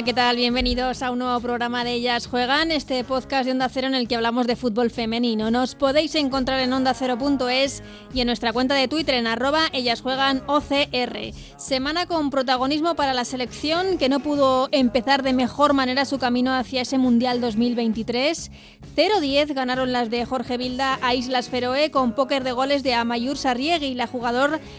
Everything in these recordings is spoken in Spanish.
¿Qué tal? Bienvenidos a un nuevo programa de Ellas Juegan, este podcast de Onda Cero en el que hablamos de fútbol femenino. Nos podéis encontrar en ondacero.es y en nuestra cuenta de Twitter en arroba Ellas Juegan OCR. Semana con protagonismo para la selección que no pudo empezar de mejor manera su camino hacia ese Mundial 2023. 0-10 ganaron las de Jorge Vilda a Islas Feroe con póker de goles de Amayur Sarriegui, la,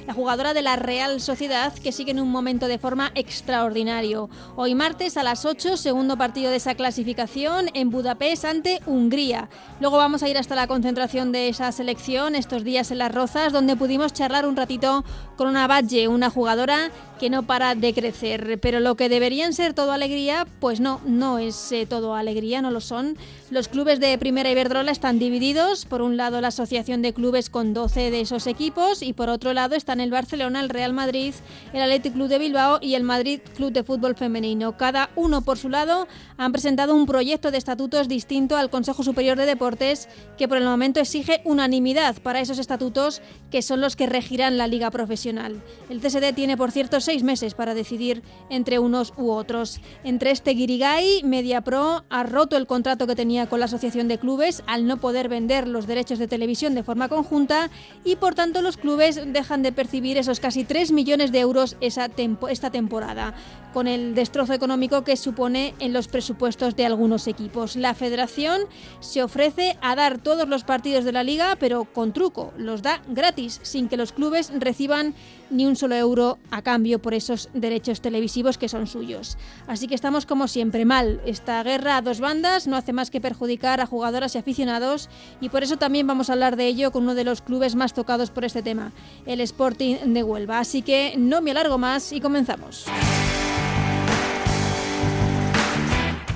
la jugadora de la Real Sociedad que sigue en un momento de forma extraordinario. Hoy martes a las 8, segundo partido de esa clasificación en Budapest ante Hungría. Luego vamos a ir hasta la concentración de esa selección estos días en Las Rozas, donde pudimos charlar un ratito con una Badge, una jugadora que no para de crecer. Pero lo que deberían ser todo alegría, pues no, no es eh, todo alegría, no lo son. Los clubes de Primera Iberdrola están divididos. Por un lado la Asociación de Clubes con 12 de esos equipos y por otro lado están el Barcelona, el Real Madrid, el Athletic Club de Bilbao y el Madrid Club de Fútbol Femenino. Cada uno por su lado han presentado un proyecto de estatutos distinto al Consejo Superior de Deportes que por el momento exige unanimidad para esos estatutos que son los que regirán la liga profesional. El CSD tiene, por cierto, seis meses para decidir entre unos u otros. Entre este Guirigay, MediaPro ha roto el contrato que tenía con la Asociación de Clubes al no poder vender los derechos de televisión de forma conjunta y por tanto los clubes dejan de percibir esos casi 3 millones de euros esa esta temporada, con el destrozo económico que supone en los presupuestos de algunos equipos. La federación se ofrece a dar todos los partidos de la liga, pero con truco, los da gratis, sin que los clubes reciban ni un solo euro a cambio por esos derechos televisivos que son suyos. Así que estamos como siempre mal. Esta guerra a dos bandas no hace más que perjudicar a jugadoras y aficionados y por eso también vamos a hablar de ello con uno de los clubes más tocados por este tema, el Sporting de Huelva. Así que no me alargo más y comenzamos.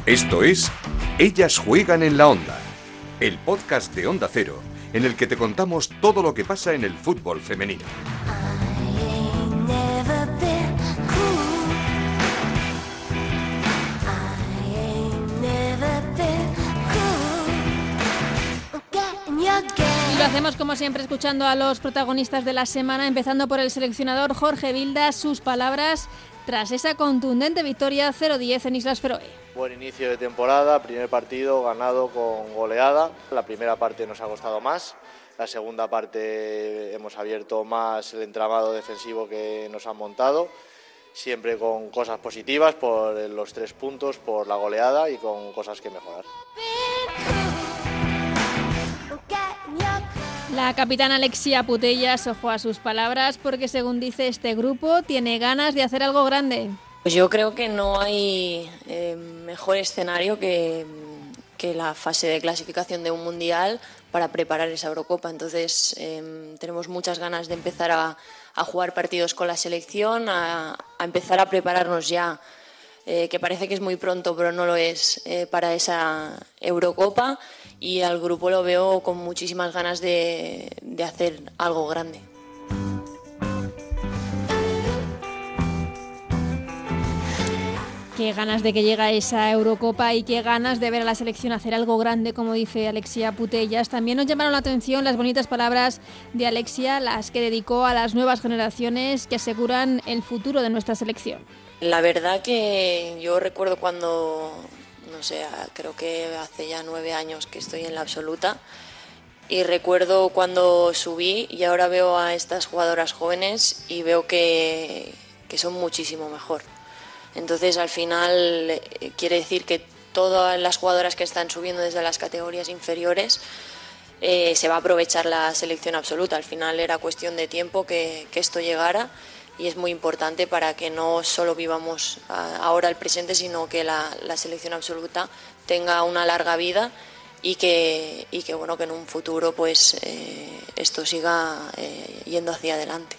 Esto es Ellas juegan en la onda, el podcast de Onda Cero en el que te contamos todo lo que pasa en el fútbol femenino. Hacemos como siempre escuchando a los protagonistas de la semana, empezando por el seleccionador Jorge Vilda, sus palabras tras esa contundente victoria 0-10 en Islas Feroe. Buen inicio de temporada, primer partido ganado con goleada. La primera parte nos ha costado más, la segunda parte hemos abierto más el entramado defensivo que nos han montado, siempre con cosas positivas por los tres puntos, por la goleada y con cosas que mejorar. La capitana Alexia Putellas ojo a sus palabras porque según dice este grupo tiene ganas de hacer algo grande. Pues yo creo que no hay eh, mejor escenario que, que, la fase de clasificación de un mundial para preparar esa Eurocopa. Entonces eh, tenemos muchas ganas de empezar a, a, jugar partidos con la selección, a, a empezar a prepararnos ya, eh, que parece que es muy pronto, pero no lo es, eh, para esa Eurocopa y al grupo lo veo con muchísimas ganas de, de hacer algo grande. Qué ganas de que llegue esa Eurocopa y qué ganas de ver a la selección hacer algo grande, como dice Alexia Putellas. También nos llamaron la atención las bonitas palabras de Alexia, las que dedicó a las nuevas generaciones que aseguran el futuro de nuestra selección. La verdad que yo recuerdo cuando, no sé, creo que hace ya nueve años que estoy en la absoluta y recuerdo cuando subí y ahora veo a estas jugadoras jóvenes y veo que, que son muchísimo mejor. Entonces, al final, eh, quiere decir que todas las jugadoras que están subiendo desde las categorías inferiores eh, se va a aprovechar la selección absoluta. Al final era cuestión de tiempo que, que esto llegara y es muy importante para que no solo vivamos ahora el presente, sino que la, selección absoluta tenga una larga vida y que, y que, bueno, que en un futuro pues, eh, esto siga eh, yendo hacia adelante.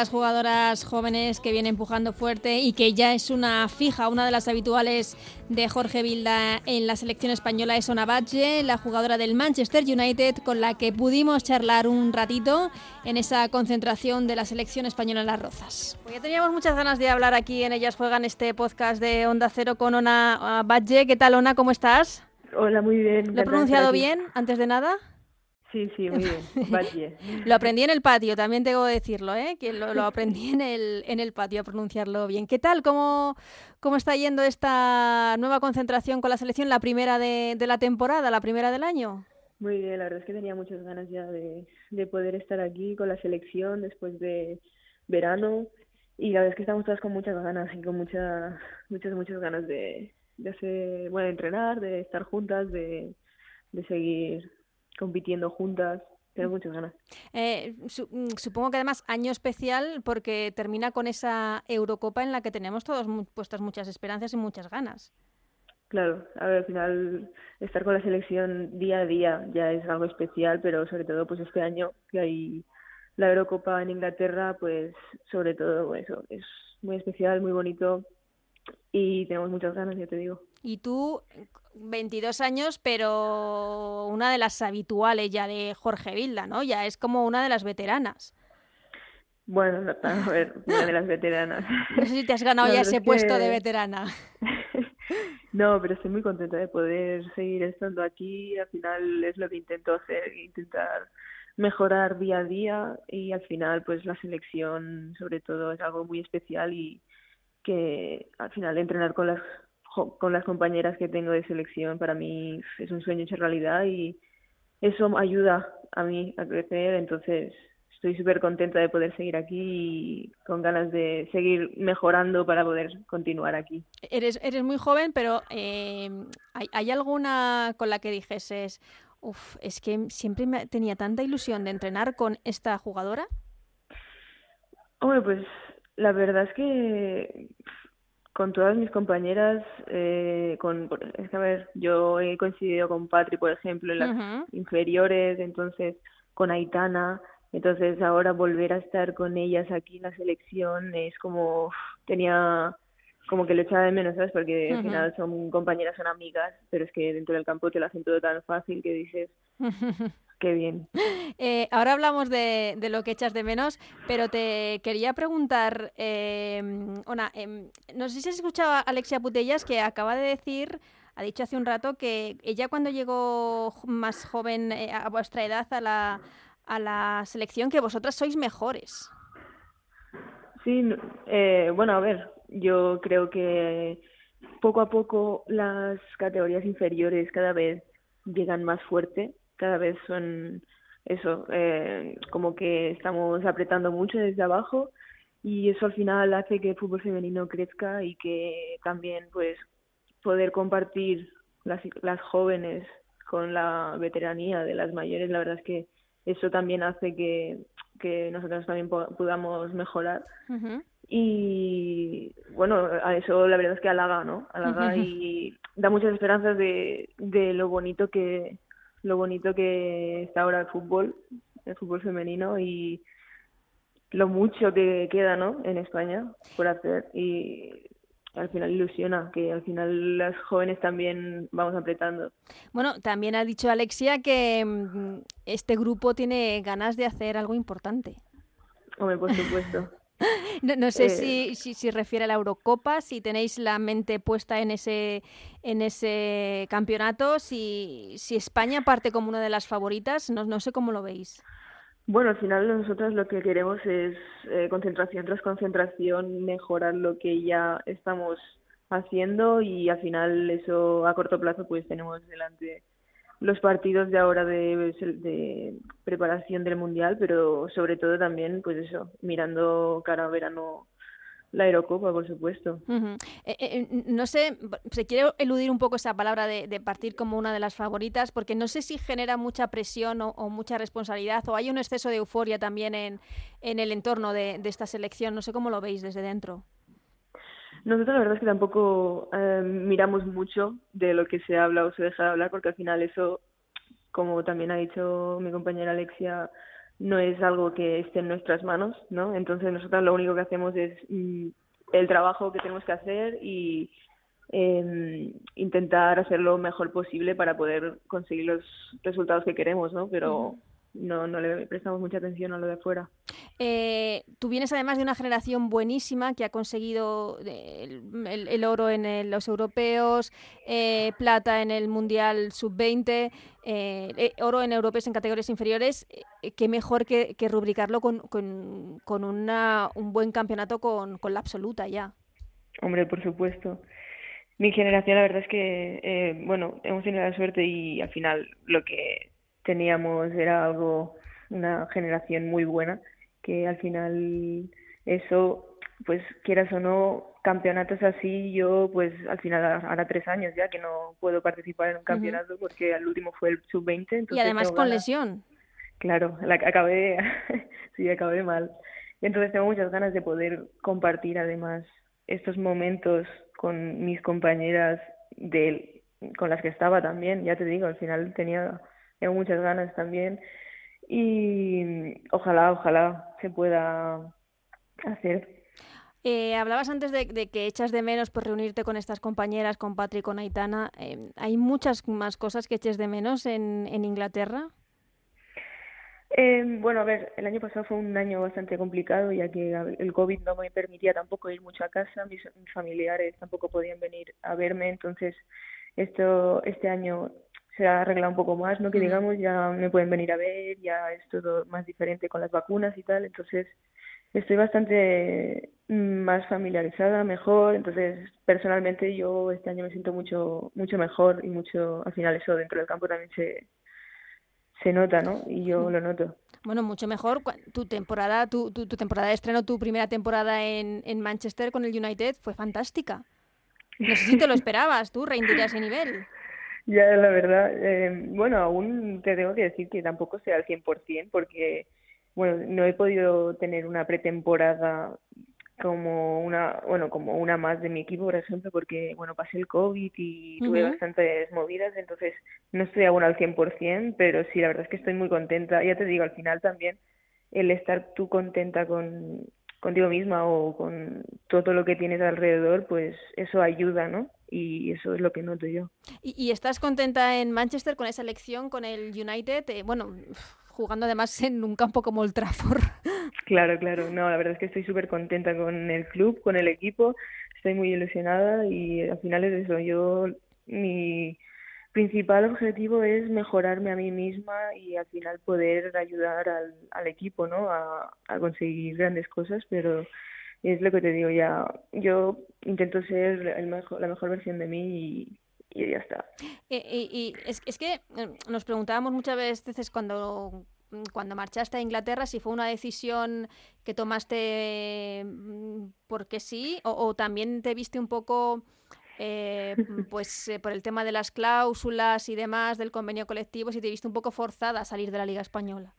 Esas jugadoras jóvenes que viene empujando fuerte y que ya es una fija, una de las habituales de Jorge Vilda en la selección española es Ona Badge, la jugadora del Manchester United con la que pudimos charlar un ratito en esa concentración de la selección española en Las Rozas. Pues ya teníamos muchas ganas de hablar aquí en Ellas Juegan este podcast de Onda Cero con Ona Badge. ¿Qué tal, Ona? ¿Cómo estás? Hola, muy bien. ¿Lo he pronunciado bien antes de nada? Sí, sí, muy bien. lo aprendí en el patio, también tengo que decirlo, ¿eh? que lo, aprendí en el, en el patio a pronunciarlo bien. ¿Qué tal? ¿Cómo, ¿Cómo está yendo esta nueva concentración con la selección, la primera de, de la temporada, la primera del año? Muy bien, la verdad es que tenía muchas ganas ya de, de poder estar aquí con la selección después de verano y la verdad es que estamos todas con muchas ganas y con muchas, muchas, muchas ganas de, de hacer, bueno, de entrenar, de estar juntas, de, de seguir compitiendo juntas. Tengo muchas ganas. Eh, mm, supongo que además año especial porque termina con esa Eurocopa en la que tenemos todos puestas muchas esperanzas y muchas ganas. Claro, a ver, al final estar con la selección día a día ya es algo especial, pero sobre todo pues este año que hay la Eurocopa en Inglaterra, pues sobre todo eso, es muy especial, muy bonito y tenemos muchas ganas, ya te digo. Y tú, 22 años, pero una de las habituales ya de Jorge Vilda, ¿no? Ya es como una de las veteranas. Bueno, a ver, una de las veteranas. No sé si te has ganado ya ese puesto de veterana. no, pero estoy muy contenta de poder seguir estando aquí. Al final es lo que intento hacer, intentar mejorar día a día y al final pues la selección sobre todo es algo muy especial y que al final entrenar con las con las compañeras que tengo de selección para mí es un sueño hecho realidad y eso ayuda a mí a crecer, entonces estoy súper contenta de poder seguir aquí y con ganas de seguir mejorando para poder continuar aquí. Eres, eres muy joven, pero eh, ¿hay, ¿hay, alguna con la que dijeses, uff, es que siempre me tenía tanta ilusión de entrenar con esta jugadora? Hombre, pues la verdad es que con todas mis compañeras, eh, con, es que a ver, yo he coincidido con Patri, por ejemplo, en las inferiores, entonces con Aitana, entonces ahora volver a estar con ellas aquí en la selección es como, tenía como que lo echaba de menos, ¿sabes? Porque al final son compañeras, son amigas, pero es que dentro del campo te lo hacen todo tan fácil que dices, Qué bien. Eh, ahora hablamos de, lo que echas de menos, pero te quería preguntar, eh, eh, no sé si has escuchado a Alexia Putellas que acaba de decir, ha dicho hace un rato que ella cuando llegó más joven eh, a vuestra edad a la, a la selección, que vosotras sois mejores. Sí, bueno, a ver, yo creo que poco a poco las categorías inferiores cada vez llegan más fuerte cada vez son eso, eh, como que estamos apretando mucho desde abajo y eso al final hace que el fútbol femenino crezca y que también pues poder compartir las, las jóvenes con la veteranía de las mayores, la verdad es que eso también hace que, que nosotros también podamos mejorar. Y bueno, a eso la verdad es que halaga, ¿no? Halaga y da muchas esperanzas de, de lo bonito que, lo bonito que está ahora el fútbol, el fútbol femenino y lo mucho que queda, ¿no? En España por hacer y al final ilusiona que al final las jóvenes también vamos apretando. Bueno, también ha dicho Alexia que mm, este grupo tiene ganas de hacer algo importante. Hombre, por supuesto. No, sé eh, si, si, refiere a la Eurocopa, si tenéis la mente puesta en ese, en ese campeonato, si, si España parte como una de las favoritas, no, no sé cómo lo veis. Bueno, al final nosotros lo que queremos es eh, concentración tras concentración, mejorar lo que ya estamos haciendo y al final eso a corto plazo pues tenemos delante los partidos de ahora de, preparación del mundial, pero sobre todo también, pues eso, mirando cara a verano la Eurocopa, por supuesto. Eh, eh, eh, no sé, se quiere eludir un poco esa palabra de, partir como una de las favoritas, porque no sé si genera mucha presión o, mucha responsabilidad, o hay un exceso de euforia también en, en el entorno de esta selección. No sé cómo lo veis desde dentro. Nosotros la verdad es que tampoco eh, miramos mucho de lo que se habla o se deja de hablar porque al final eso, como también ha dicho mi compañera Alexia, no es algo que esté en nuestras manos, ¿no? Entonces nosotros lo único que hacemos es mm, el trabajo que tenemos que hacer y eh, intentar hacer lo mejor posible para poder conseguir los resultados que queremos, ¿no? Pero no, no le prestamos mucha atención a lo de afuera. Eh, tú vienes además de una generación buenísima que ha conseguido eh, el, oro en los europeos, eh, plata en el Mundial Sub-20, oro en europeos en categorías inferiores. qué mejor que, rubricarlo con, con, una, un buen campeonato con, con, la absoluta ya. Hombre, por supuesto. Mi generación, la verdad es que, bueno, hemos tenido la suerte y al final lo que teníamos era algo, una generación muy buena, que al final eso, pues quieras o no, campeonatos así, yo pues al final ahora tres años ya que no puedo participar en un campeonato porque el último fue el sub-20. Y además con lesión. Claro, la, acabé, sí, acabé mal. Entonces tengo muchas ganas de poder compartir además estos momentos con mis compañeras de con las que estaba también, ya te digo, al final tenía tengo muchas ganas también y ojalá, ojalá se pueda hacer. Eh, hablabas antes de, que echas de menos por reunirte con estas compañeras, con Patrick, con Aitana. Eh, ¿Hay muchas más cosas que eches de menos en, en Inglaterra? Eh, bueno, a ver, el año pasado fue un año bastante complicado ya que el COVID no me permitía tampoco ir mucho a casa, mis, mis familiares tampoco podían venir a verme, entonces esto este año se ha arreglado un poco más, ¿no? Que digamos, ya me pueden venir a ver, ya es todo más diferente con las vacunas y tal, entonces estoy bastante más familiarizada, mejor, entonces personalmente yo este año me siento mucho mucho mejor y mucho, al final eso dentro del campo también se, se nota, ¿no? Y yo lo noto. Bueno, mucho mejor. Tu temporada, tu, tu, temporada de estreno, tu primera temporada en, en Manchester con el United fue fantástica. No sé si te lo esperabas, tú, rendir a ese nivel. Ya, la verdad, eh, bueno, aún te tengo que decir que tampoco sea al 100% porque, bueno, no he podido tener una pretemporada como una, bueno, como una más de mi equipo, por ejemplo, porque, bueno, pasé el COVID y tuve bastantes movidas, entonces no estoy aún al 100%, pero sí, la verdad es que estoy muy contenta. Ya te digo, al final también el estar tú contenta con contigo misma o con todo lo que tienes alrededor, pues eso ayuda, ¿no? y eso es lo que noto yo. ¿Y, estás contenta en Manchester con esa elección, con el United? Eh, bueno, jugando además en un campo como el Trafford. Claro, claro. No, la verdad es que estoy súper contenta con el club, con el equipo. Estoy muy ilusionada y al final es eso. Yo, mi principal objetivo es mejorarme a mí misma y al final poder ayudar al, al equipo, ¿no? A, a conseguir grandes cosas, pero es lo que te digo ya yo intento ser el mejor, la mejor versión de mí y, y ya está y, es, es, que eh, nos preguntábamos muchas veces cuando cuando marchaste a Inglaterra si fue una decisión que tomaste mm, porque sí o, también te viste un poco eh, pues eh, por el tema de las cláusulas y demás del convenio colectivo si te viste un poco forzada a salir de la liga española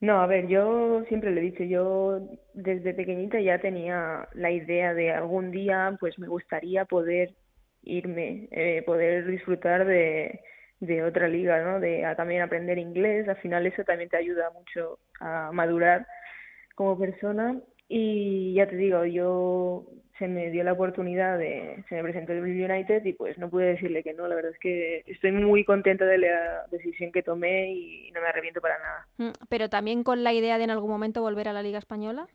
no, a ver, yo siempre le he dicho, yo desde pequeñita ya tenía la idea de algún día, pues me gustaría poder irme, eh, poder disfrutar de, de otra liga, ¿no? De también aprender inglés, al final eso también te ayuda mucho a madurar como persona y ya te digo, yo se me dio la oportunidad de, se me presentó el United y pues no pude decirle que no, la verdad es que estoy muy contenta de la decisión que tomé y no me arrepiento para nada. Mm, pero también con la idea de en algún momento volver a la Liga Española.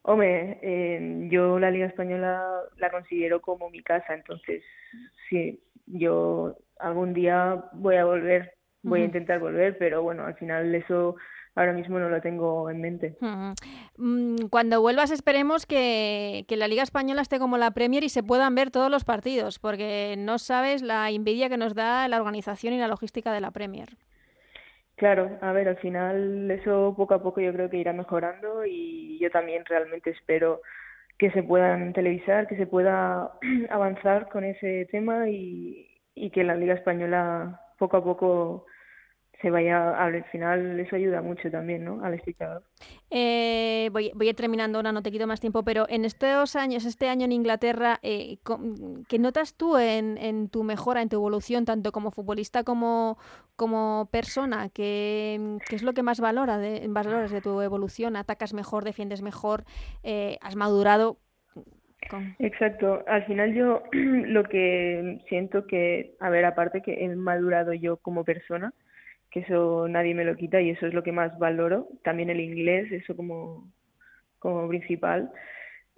Hombre, eh, yo la Liga Española la considero como mi casa, entonces sí, yo algún día voy a volver, voy a intentar volver, pero bueno, al final eso ahora mismo no lo tengo en mente. Mm, cuando vuelvas esperemos que, la Liga Española esté como la Premier y se puedan ver todos los partidos, porque no sabes la envidia que nos da la organización y la logística de la Premier. Claro, a ver, al final eso poco a poco yo creo que irá mejorando y yo también realmente espero que se puedan televisar, que se pueda avanzar con ese tema y, y que la Liga Española poco a poco se vaya al final eso ayuda mucho también ¿no? al espectador. Eh, voy, voy a ir terminando ahora, no te quito más tiempo, pero en estos años, este año en Inglaterra, eh, ¿qué notas tú en, en, tu mejora, en tu evolución, tanto como futbolista como, como persona? ¿Qué, ¿Qué, es lo que más valora de, valoras de tu evolución? ¿Atacas mejor, defiendes mejor? Eh, ¿Has madurado? Exacto. Al final yo lo que siento que, a ver, aparte que he madurado yo como persona, que eso nadie me lo quita y eso es lo que más valoro. También el inglés, eso como, como principal.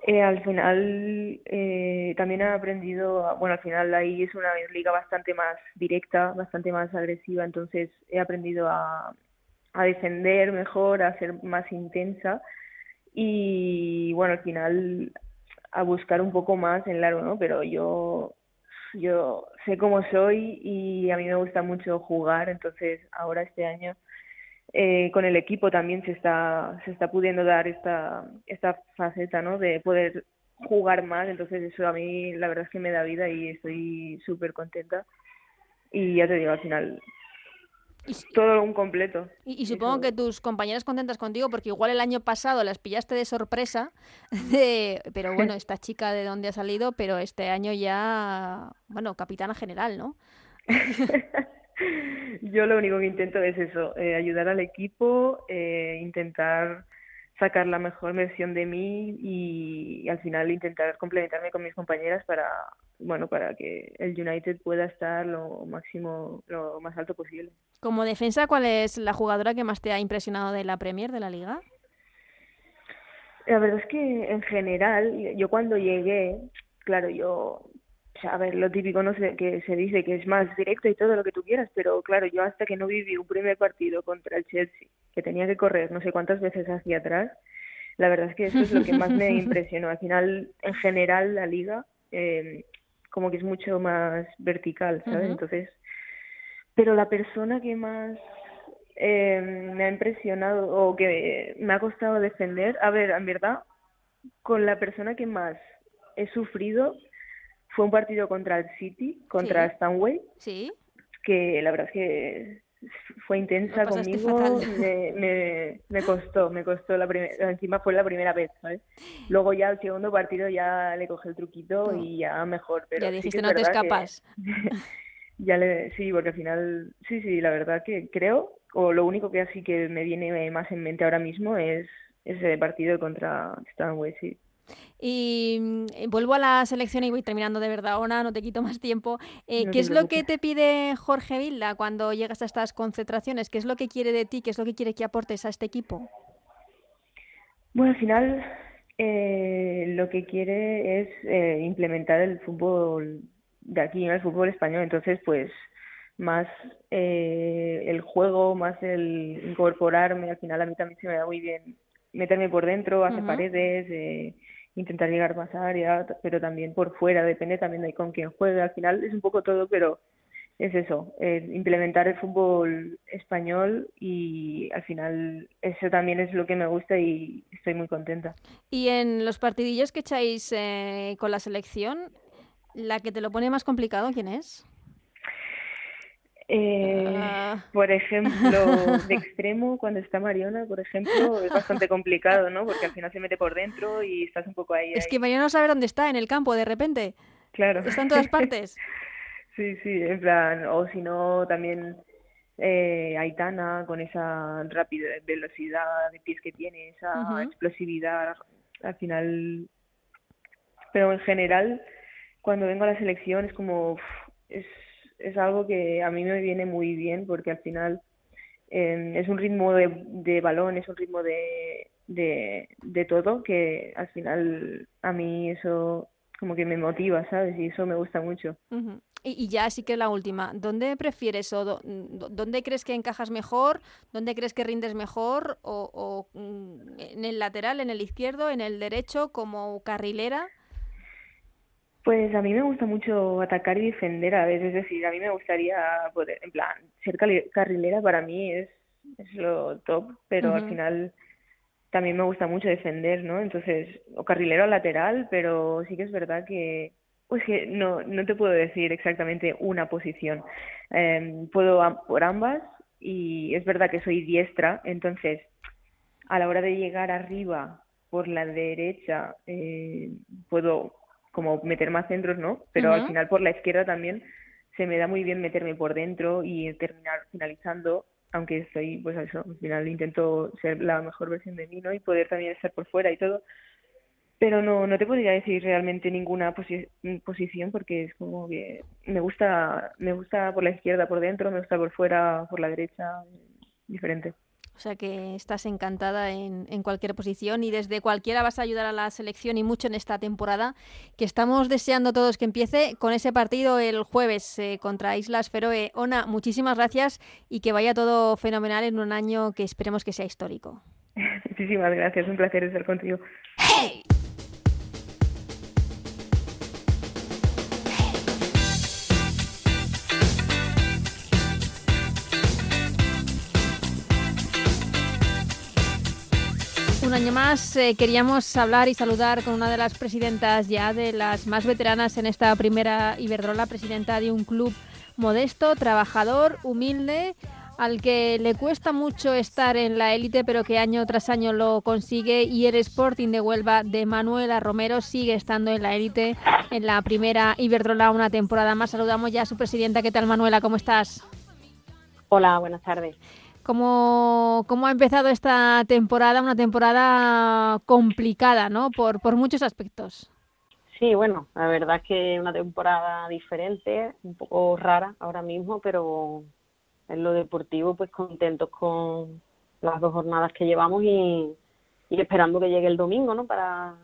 Eh, al final eh, también he aprendido, bueno, al final ahí es una liga bastante más directa, bastante más agresiva, entonces he aprendido a, a defender mejor, a ser más intensa y bueno, al final a buscar un poco más en largo, ¿no? Pero yo yo sé cómo soy y a mí me gusta mucho jugar, entonces ahora este año eh, con el equipo también se está se está pudiendo dar esta esta faceta, ¿no? De poder jugar más, entonces eso a mí la verdad es que me da vida y estoy súper contenta y ya te digo al final todo un completo. Y, supongo que tus compañeras contentas contigo, porque igual el año pasado las pillaste de sorpresa, pero bueno, esta chica de dónde ha salido, pero este año ya, bueno, capitana general, ¿no? Yo lo único que intento es eso, eh, ayudar al equipo, eh, intentar sacar la mejor versión de mí y, al final intentar complementarme con mis compañeras para bueno para que el United pueda estar lo máximo lo más alto posible. Como defensa cuál es la jugadora que más te ha impresionado de la Premier de la liga la verdad es que en general yo cuando llegué claro yo a ver, lo típico no sé que se dice que es más directo y todo lo que tú quieras, pero claro, yo hasta que no viví un primer partido contra el Chelsea que tenía que correr no sé cuántas veces hacia atrás, la verdad es que eso es lo que más me impresionó. Al final, en general, la liga eh, como que es mucho más vertical, ¿sabes? Entonces, pero la persona que más eh, me ha impresionado o que me ha costado defender, a ver, en verdad, con la persona que más he sufrido fue un partido contra el City, contra Stanway. Sí. Que la verdad es que fue intensa conmigo, me, me, costó, me costó la primera, encima fue la primera vez, ¿sabes? Luego ya el segundo partido ya le cogí el truquito y ya mejor, pero ya dijiste no te escapas. ya le, sí, porque al final, sí, sí, la verdad que creo, o lo único que así que me viene más en mente ahora mismo es ese partido contra Stanway, sí. Y mm, vuelvo a la selección y voy terminando de verdad, ahora no te quito más tiempo. Eh, ¿Qué es lo que te pide Jorge Vilda cuando llegas a estas concentraciones? ¿Qué es lo que quiere de ti? ¿Qué es lo que quiere que aportes a este equipo? Bueno, al final eh, lo que quiere es eh, implementar el fútbol de aquí, el fútbol español. Entonces, pues más el juego, más el incorporarme. Al final a mí también se me da muy bien meterme por dentro, hacer paredes, eh, intentar llegar más a área, pero también por fuera, depende también de con quién juega. Al final es un poco todo, pero es eso, implementar el fútbol español y al final eso también es lo que me gusta y estoy muy contenta. Y en los partidillos que echáis eh, con la selección, ¿la que te lo pone más complicado quién es? Eh, ah. Por ejemplo, de extremo, cuando está Mariona, por ejemplo, es bastante complicado, ¿no? Porque al final se mete por dentro y estás un poco ahí. Es que Mariona no sabe dónde está, en el campo, de repente. Claro. Está en todas partes. sí, sí, en plan, o si no, también eh, Aitana con esa rápida velocidad de pies que tiene, esa explosividad, al final. Pero en general, cuando vengo a la selección es como. es es algo que a mí me viene muy bien porque al final em, es un ritmo de, de, balón, es un ritmo de, de, todo que al final a mí eso como que me motiva, ¿sabes? Y eso me gusta mucho. y, ya sí que la última, ¿dónde prefieres o dónde crees que encajas mejor? ¿Dónde crees que rindes mejor? ¿O, o mm, en el lateral, en el izquierdo, en el derecho, como carrilera? Pues a mí me gusta mucho atacar y defender a veces, es decir, a mí me gustaría poder, en plan, ser carrilera para mí es, es lo top, pero al final también me gusta mucho defender, ¿no? Entonces, o carrilero o lateral, pero sí que es verdad que, pues que no, no te puedo decir exactamente una posición. Eh, puedo por ambas y es verdad que soy diestra, entonces a la hora de llegar arriba por la derecha eh, puedo como meter más centros, ¿no? Pero al final por la izquierda también se me da muy bien meterme por dentro y terminar finalizando, aunque estoy, pues eso, al final intento ser la mejor versión de mí, ¿no? Y poder también estar por fuera y todo. Pero no, no te podría decir realmente ninguna posición porque es como que me gusta, me gusta por la izquierda por dentro, me gusta por fuera, por la derecha, diferente. O sea que estás encantada en, en, cualquier posición y desde cualquiera vas a ayudar a la selección y mucho en esta temporada que estamos deseando todos que empiece con ese partido el jueves eh, contra Islas Feroe. Ona, muchísimas gracias y que vaya todo fenomenal en un año que esperemos que sea histórico. Muchísimas gracias, un placer estar contigo. Un año más eh, queríamos hablar y saludar con una de las presidentas ya de las más veteranas en esta primera Iberdrola, presidenta de un club modesto, trabajador, humilde, al que le cuesta mucho estar en la élite, pero que año tras año lo consigue. Y el Sporting de Huelva de Manuela Romero sigue estando en la élite en la primera Iberdrola una temporada más. Saludamos ya a su presidenta. ¿Qué tal, Manuela? ¿Cómo estás? Hola, buenas tardes. ¿Cómo, ¿Cómo ha empezado esta temporada? Una temporada complicada, ¿no? Por, por muchos aspectos. Sí, bueno, la verdad es que una temporada diferente, un poco rara ahora mismo, pero en lo deportivo pues contentos con las dos jornadas que llevamos y, y esperando que llegue el domingo, ¿no? Para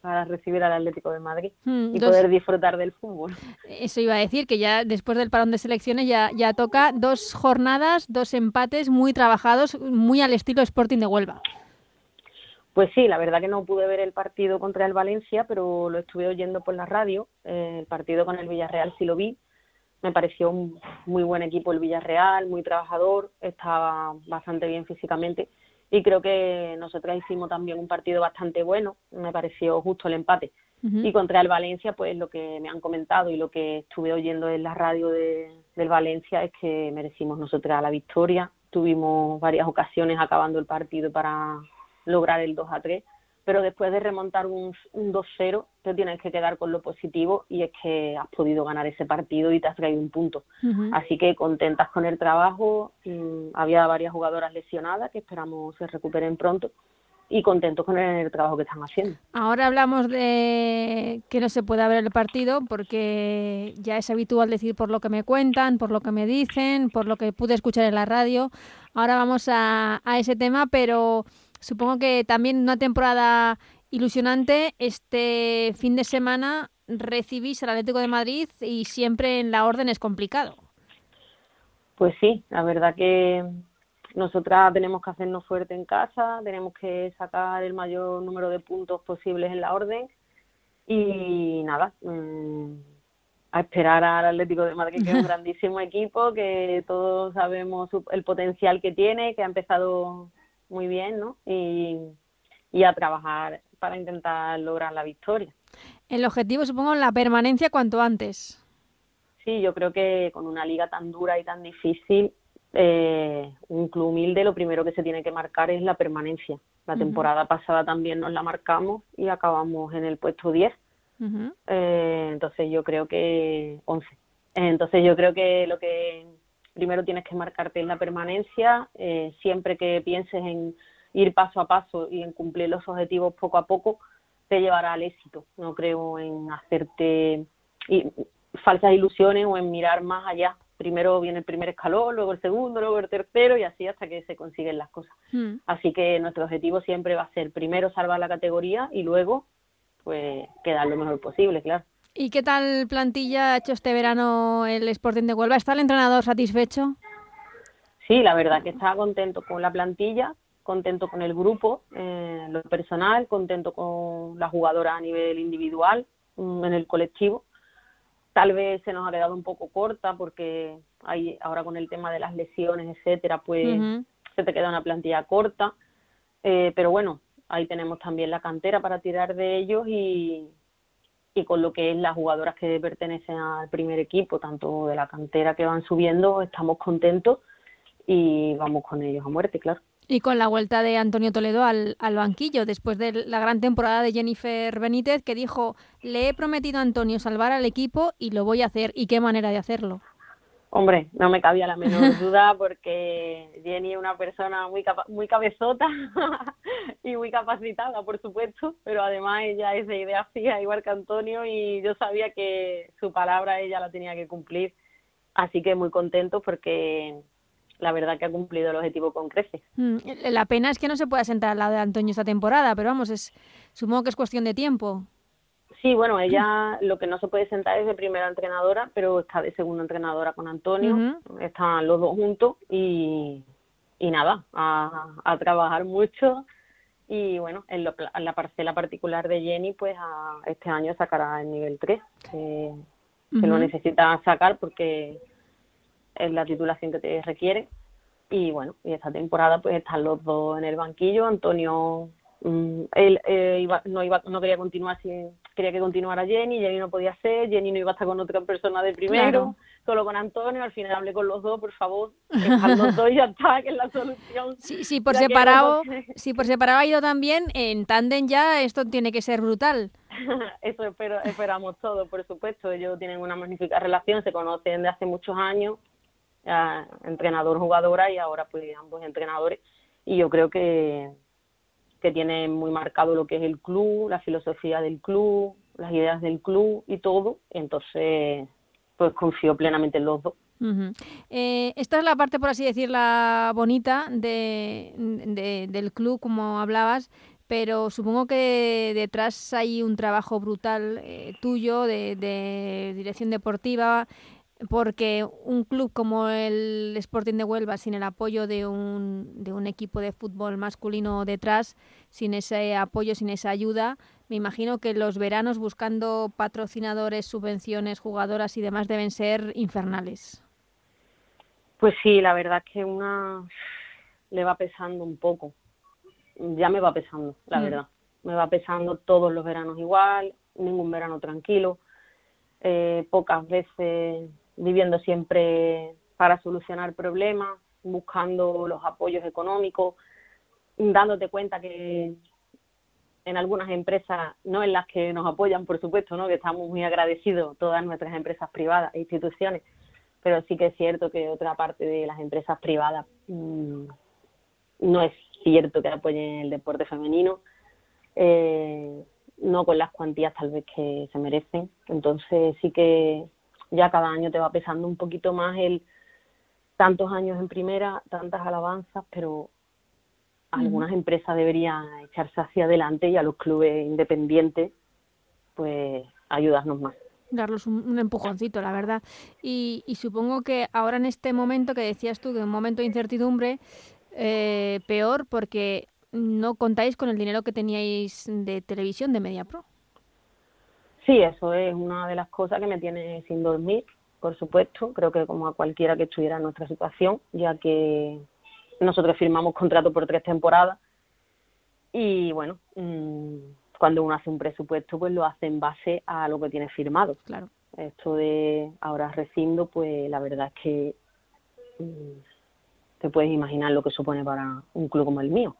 para recibir al Atlético de Madrid hmm, y poder disfrutar del fútbol. Eso iba a decir, que ya después del parón de selecciones ya, ya toca dos jornadas, dos empates muy trabajados, muy al estilo Sporting de Huelva. Pues sí, la verdad que no pude ver el partido contra el Valencia, pero lo estuve oyendo por la radio. Eh, el partido con el Villarreal sí lo vi. Me pareció un muy buen equipo el Villarreal, muy trabajador, estaba bastante bien físicamente y creo que nosotras hicimos también un partido bastante bueno, me pareció justo el empate. Y contra el Valencia, pues lo que me han comentado y lo que estuve oyendo en la radio de, del Valencia es que merecimos nosotras la victoria. Tuvimos varias ocasiones acabando el partido para lograr el 2 a 3 pero después de remontar un, un 2-0 te tienes que quedar con lo positivo y es que has podido ganar ese partido y te has traído un punto. Así que contentas con el trabajo, mm, había varias jugadoras lesionadas que esperamos se recuperen pronto y contentos con el trabajo que están haciendo. Ahora hablamos de que no se puede ver el partido porque ya es habitual decir por lo que me cuentan, por lo que me dicen, por lo que pude escuchar en la radio. Ahora vamos a, a ese tema, pero Supongo que también una temporada ilusionante. Este fin de semana recibís al Atlético de Madrid y siempre en la orden es complicado. Pues sí, la verdad que nosotras tenemos que hacernos fuerte en casa, tenemos que sacar el mayor número de puntos posibles en la orden y nada, mm, a esperar al Atlético de Madrid, que es un grandísimo equipo, que todos sabemos el potencial que tiene, que ha empezado muy bien, ¿no? Y, y a trabajar para intentar lograr la victoria. El objetivo, supongo, la permanencia cuanto antes. Sí, yo creo que con una liga tan dura y tan difícil, eh, un club humilde lo primero que se tiene que marcar es la permanencia. La temporada pasada también nos la marcamos y acabamos en el puesto 10. eh, entonces yo creo que 11. Entonces yo creo que lo que primero tienes que marcarte en la permanencia, eh, siempre que pienses en ir paso a paso y en cumplir los objetivos poco a poco, te llevará al éxito. No creo en hacerte falsas ilusiones o en mirar más allá. Primero viene el primer escalón, luego el segundo, luego el tercero y así hasta que se consiguen las cosas. Hmm. Así que nuestro objetivo siempre va a ser primero salvar la categoría y luego pues quedar lo mejor posible, claro. ¿Y qué tal plantilla ha hecho este verano el Sporting de Huelva? ¿Está el entrenador satisfecho? Sí, la verdad que está contento con la plantilla, contento con el grupo, eh, lo personal, contento con la jugadora a nivel individual, mm, en el colectivo. Tal vez se nos ha quedado un poco corta porque hay ahora con el tema de las lesiones, etcétera, pues se te queda una plantilla corta. Eh, pero bueno, ahí tenemos también la cantera para tirar de ellos y, y con lo que es las jugadoras que pertenecen al primer equipo, tanto de la cantera que van subiendo, estamos contentos y vamos con ellos a muerte, claro. Y con la vuelta de Antonio Toledo al, banquillo, después de la gran temporada de Jennifer Benítez, que dijo, le he prometido a Antonio salvar al equipo y lo voy a hacer. ¿Y qué manera de hacerlo? Hombre, no me cabía la menor duda porque Jenny es una persona muy muy cabezota y muy capacitada, por supuesto, pero además ella es de idea fija, igual que Antonio, y yo sabía que su palabra ella la tenía que cumplir. Así que muy contento porque la verdad que ha cumplido el objetivo con creces. Mm, la pena es que no se pueda sentar al lado de Antonio esta temporada, pero vamos, es supongo que es cuestión de tiempo. Sí, bueno, ella lo que no se puede sentar es de primera entrenadora, pero está de segunda entrenadora con Antonio, están los dos juntos y, y nada, a, a trabajar mucho y bueno, en, la parcela particular de Jenny, pues a, este año sacará el nivel 3, que, que lo necesita sacar porque es la titulación que te requiere. Y bueno, y esta temporada pues están los dos en el banquillo. Antonio, mm, él eh, iba, no iba, no quería continuar, si, quería que continuara Jenny, Jenny no podía ser, Jenny no iba a estar con otra persona de primero, solo con Antonio. Al final hablé con los dos, por favor, están los dos y ya está, que es la solución. Sí, sí, por separado, sí, por separado ha ido también, en tándem ya esto tiene que ser brutal. Eso espero, esperamos todos, por supuesto. Ellos tienen una magnífica relación, se conocen de hace muchos años entrenador-jugadora y ahora pues ambos entrenadores. Y yo creo que, que tiene muy marcado lo que es el club, la filosofía del club, las ideas del club y todo. Entonces, pues confío plenamente en los dos. Eh, esta es la parte, por así decirla, bonita de, del club, como hablabas, pero supongo que detrás hay un trabajo brutal eh, tuyo de, de, dirección deportiva, porque un club como el Sporting de Huelva, sin el apoyo de un, de un equipo de fútbol masculino detrás, sin ese apoyo, sin esa ayuda, me imagino que los veranos buscando patrocinadores, subvenciones, jugadoras y demás deben ser infernales. Pues sí, la verdad es que una le va pesando un poco. Ya me va pesando, la mm. verdad. Me va pesando todos los veranos igual, ningún verano tranquilo. Eh, pocas veces viviendo siempre para solucionar problemas, buscando los apoyos económicos, dándote cuenta que en algunas empresas, no en las que nos apoyan, por supuesto, ¿no? que estamos muy agradecidos, todas nuestras empresas privadas e instituciones, pero sí que es cierto que otra parte de las empresas privadas mm, no es cierto que apoyen el deporte femenino, eh, no con las cuantías tal vez que se merecen. Entonces sí que ya cada año te va pesando un poquito más el tantos años en primera, tantas alabanzas, pero algunas empresas deberían echarse hacia adelante y a los clubes independientes, pues ayudarnos más. Darlos un, empujoncito, la verdad. Y, supongo que ahora en este momento que decías tú, que un momento de incertidumbre, eh, peor porque no contáis con el dinero que teníais de televisión de MediaPro. Sí, eso es una de las cosas que me tiene sin dormir, por supuesto. Creo que como a cualquiera que estuviera en nuestra situación, ya que nosotros firmamos contrato por tres temporadas y bueno, mm, cuando uno hace un presupuesto, pues lo hace en base a lo que tiene firmado. Claro. Esto de ahora rescindo, pues la verdad es que mm, te puedes imaginar lo que supone para un club como el mío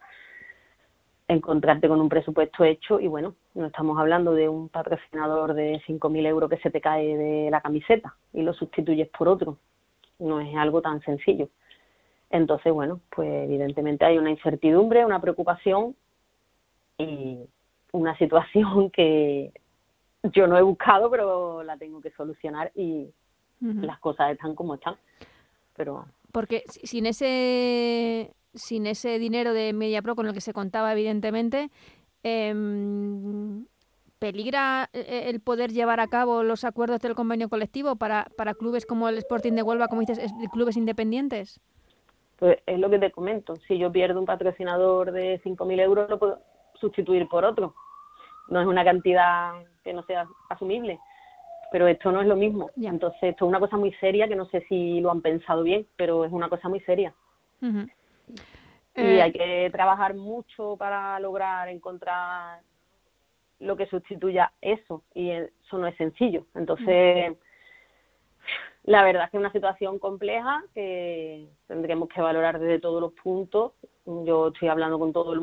encontrarte con un presupuesto hecho y bueno, no estamos hablando de un patrocinador de 5.000 euros que se te cae de la camiseta y lo sustituyes por otro. No es algo tan sencillo. Entonces, bueno, pues evidentemente hay una incertidumbre, una preocupación y una situación que yo no he buscado, pero la tengo que solucionar y las cosas están como están. Pero porque sin ese sin ese dinero de MediaPro con el que se contaba, evidentemente, em, ¿peligra eh, eh, el poder llevar a cabo los acuerdos del convenio colectivo para, para clubes como el Sporting de Huelva, como dices, clubes independientes? Pues es lo que te comento. Si yo pierdo un patrocinador de 5.000 euros, lo puedo sustituir por otro. No es una cantidad que no sea asumible, pero esto no es lo mismo. Entonces, esto es una cosa muy seria que no sé si lo han pensado bien, pero es una cosa muy seria. Y eh, hay que trabajar mucho para lograr encontrar lo que sustituya eso, y eso no es sencillo. Entonces, La verdad es que es una situación compleja que tendremos que valorar desde todos los puntos. Yo estoy hablando con todo el,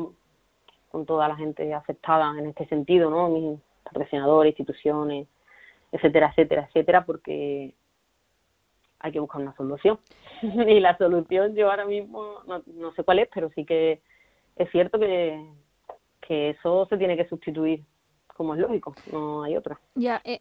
con toda la gente afectada en este sentido, ¿no? Mis patrocinadores, instituciones, etcétera, etcétera, etcétera, porque hay que buscar una solución. y la solución yo ahora mismo no, no sé cuál es, pero sí que es cierto que, que eso se tiene que sustituir como es lógico, no hay otra. Ya, eh,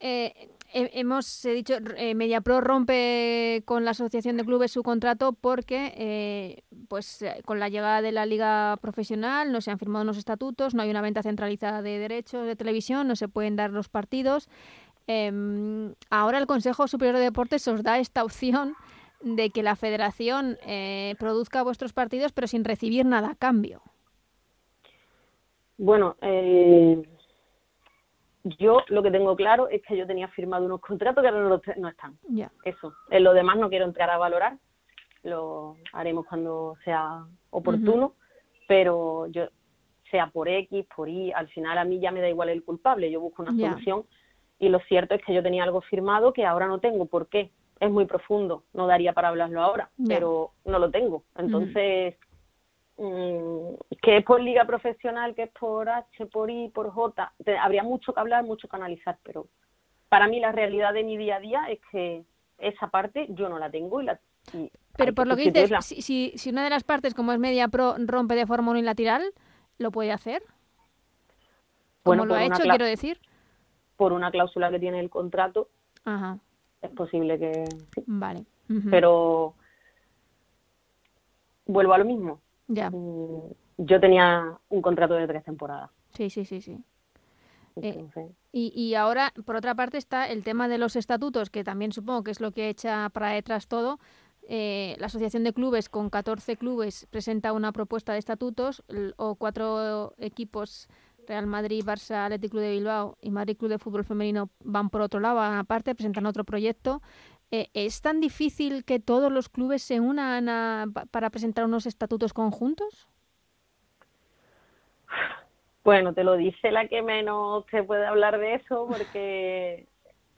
eh, hemos dicho, eh, MediaPro rompe con la Asociación de Clubes su contrato porque, eh, pues, con la llegada de la Liga Profesional no se han firmado unos estatutos, no hay una venta centralizada de derechos de televisión, no se pueden dar los partidos. Em, ahora el Consejo Superior de Deportes os da esta opción de que la Federación produzca vuestros partidos, pero sin recibir nada a cambio. Bueno, eh, yo lo que tengo claro es que yo tenía firmado unos contratos que ahora no, están. Eso. En lo demás no quiero entrar a valorar. Lo haremos cuando sea oportuno. Pero yo, sea por X, por Y, al final a mí ya me da igual el culpable. Yo busco una solución. Y lo cierto es que yo tenía algo firmado que ahora no tengo. ¿Por qué? Es muy profundo. No daría para hablarlo ahora. Pero no lo tengo. Entonces. Mm, que es por liga profesional, que es por H, por I, por J. habría mucho que hablar, mucho que analizar, pero para mí la realidad de mi día a día es que esa parte yo no la tengo y la... pero por lo que dices, si, si, una de las partes, como es Media Pro, rompe de forma unilateral, ¿lo puede hacer? Bueno, lo ha hecho, quiero decir? Por una cláusula que tiene el contrato, es posible que... Vale. Pero vuelvo a lo mismo ya. Mm, yo tenía un contrato de tres temporadas. Sí, sí, sí, sí. Eh, y, y, ahora, por otra parte, está el tema de los estatutos, que también supongo que es lo que echa para detrás todo. Eh, la Asociación de Clubes, con 14 clubes, presenta una propuesta de estatutos, o cuatro equipos, Real Madrid, Barça, Atlético Club de Bilbao y Madrid Club de Fútbol Femenino, van por otro lado, van aparte, presentan otro proyecto. Eh, ¿Es tan difícil que todos los clubes se unan para presentar unos estatutos conjuntos? Bueno, te lo dice la que menos se puede hablar de eso, porque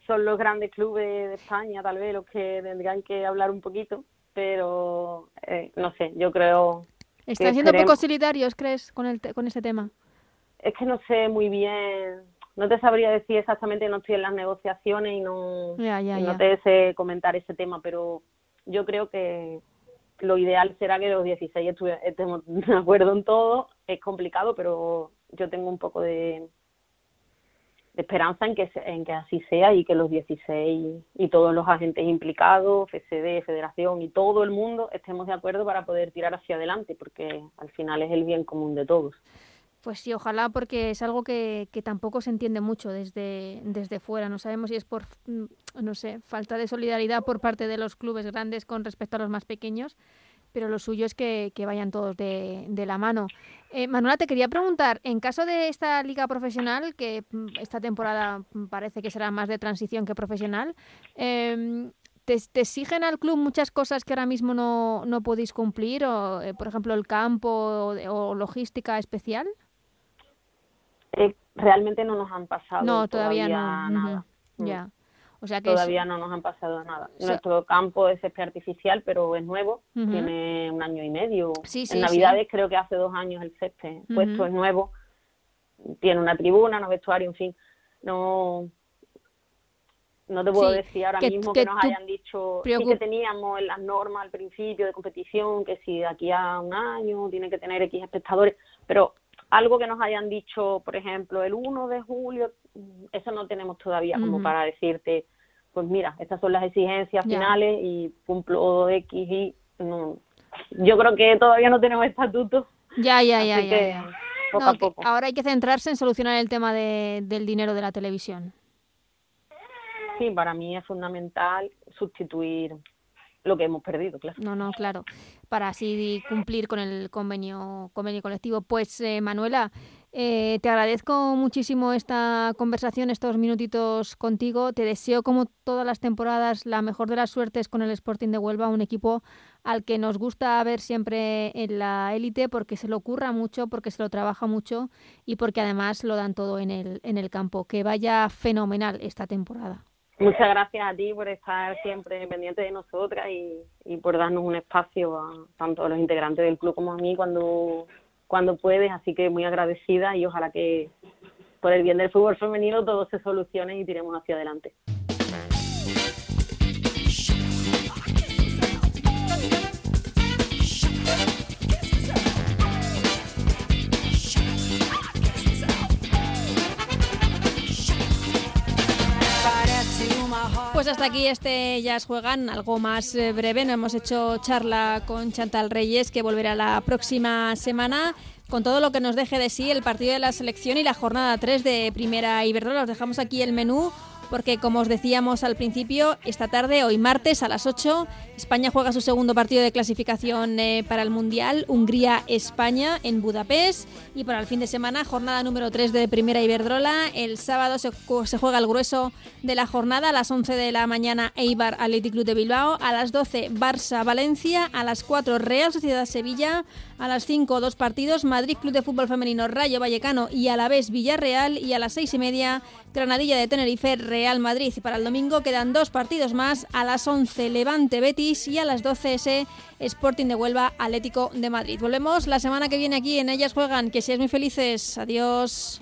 son los grandes clubes de España, tal vez, los que tendrían que hablar un poquito, pero eh, no sé, yo creo. ¿Están siendo poco solidarios, crees, con, el con este tema? Es que no sé muy bien no te sabría decir exactamente, no estoy en las negociaciones y no, no te sé comentar ese tema, pero yo creo que lo ideal será que los 16 estemos de acuerdo en todo. Es complicado, pero yo tengo un poco de, esperanza en que, en que así sea y que los 16 y todos los agentes implicados, FCD, Federación y todo el mundo estemos de acuerdo para poder tirar hacia adelante, porque al final es el bien común de todos. Pues sí, ojalá, porque es algo que, tampoco se entiende mucho desde, desde fuera. No sabemos si es por, mm, no sé, falta de solidaridad por parte de los clubes grandes con respecto a los más pequeños, pero lo suyo es que, vayan todos de, la mano. Eh, Manuela, te quería preguntar, en caso de esta liga profesional, que mm, esta temporada mm, parece que será más de transición que profesional, eh, ¿te, ¿te, exigen al club muchas cosas que ahora mismo no, no podéis cumplir? O, eh, por ejemplo, el campo o logística especial? Eh, realmente no nos han pasado no, todavía, nada. Ya. O sea que todavía no nos han pasado nada. Nuestro campo es césped artificial, pero es nuevo, tiene un año y medio. en Navidades creo que hace dos años el césped puesto es nuevo, tiene una tribuna, un vestuario, en fin. No no te puedo decir ahora mismo que, nos hayan dicho que teníamos las normas al principio de competición, que si de aquí a un año tiene que tener X espectadores, pero algo que nos hayan dicho, por ejemplo, el 1 de julio, eso no tenemos todavía como para decirte, pues mira, estas son las exigencias finales y cumplo X y no. Yo creo que todavía no tenemos estatuto. Ya, ya, ya, ya, Poco a poco. Ahora hay que centrarse en solucionar el tema de, del dinero de la televisión. Sí, para mí es fundamental sustituir lo que hemos perdido, claro. No, no, claro, para así cumplir con el convenio, convenio colectivo. Pues eh, Manuela, eh, te agradezco muchísimo esta conversación, estos minutitos contigo. Te deseo, como todas las temporadas, la mejor de las suertes con el Sporting de Huelva, un equipo al que nos gusta ver siempre en la élite porque se lo ocurra mucho, porque se lo trabaja mucho y porque además lo dan todo en el, en el campo. Que vaya fenomenal esta temporada. Muchas gracias a ti por estar siempre pendiente de nosotras y, por darnos un espacio a tanto a los integrantes del club como a mí cuando, cuando puedes. Así que muy agradecida y ojalá que por el bien del fútbol femenino todo se solucione y tiremos hacia adelante. Pues hasta aquí este Ellas Juegan, algo más eh, breve. No hemos hecho charla con Chantal Reyes, que volverá la próxima semana con todo lo que nos deje de sí el partido de la selección y la jornada 3 de Primera Iberdrola. Os dejamos aquí el menú porque como os decíamos al principio, esta tarde, hoy martes a las 8, España juega su segundo partido de clasificación eh, para el Mundial, Hungría-España en Budapest y para el fin de semana, jornada número 3 de Primera Iberdrola. El sábado se, juega el grueso de la jornada a las 11 de la mañana Eibar Athletic Club de Bilbao, a las 12 Barça-Valencia, a las 4 Real Sociedad Sevilla, a las 5 dos partidos Madrid Club de Fútbol Femenino Rayo Vallecano y a la vez Villarreal y a las 6 y media Granadilla de Tenerife Real Madrid. Y para el domingo quedan dos partidos más, a las 11 Levante Betis y a las 12 ese Sporting de Huelva Atlético de Madrid. Volvemos la semana que viene aquí en Ellas Juegan. Que seáis muy felices. Adiós.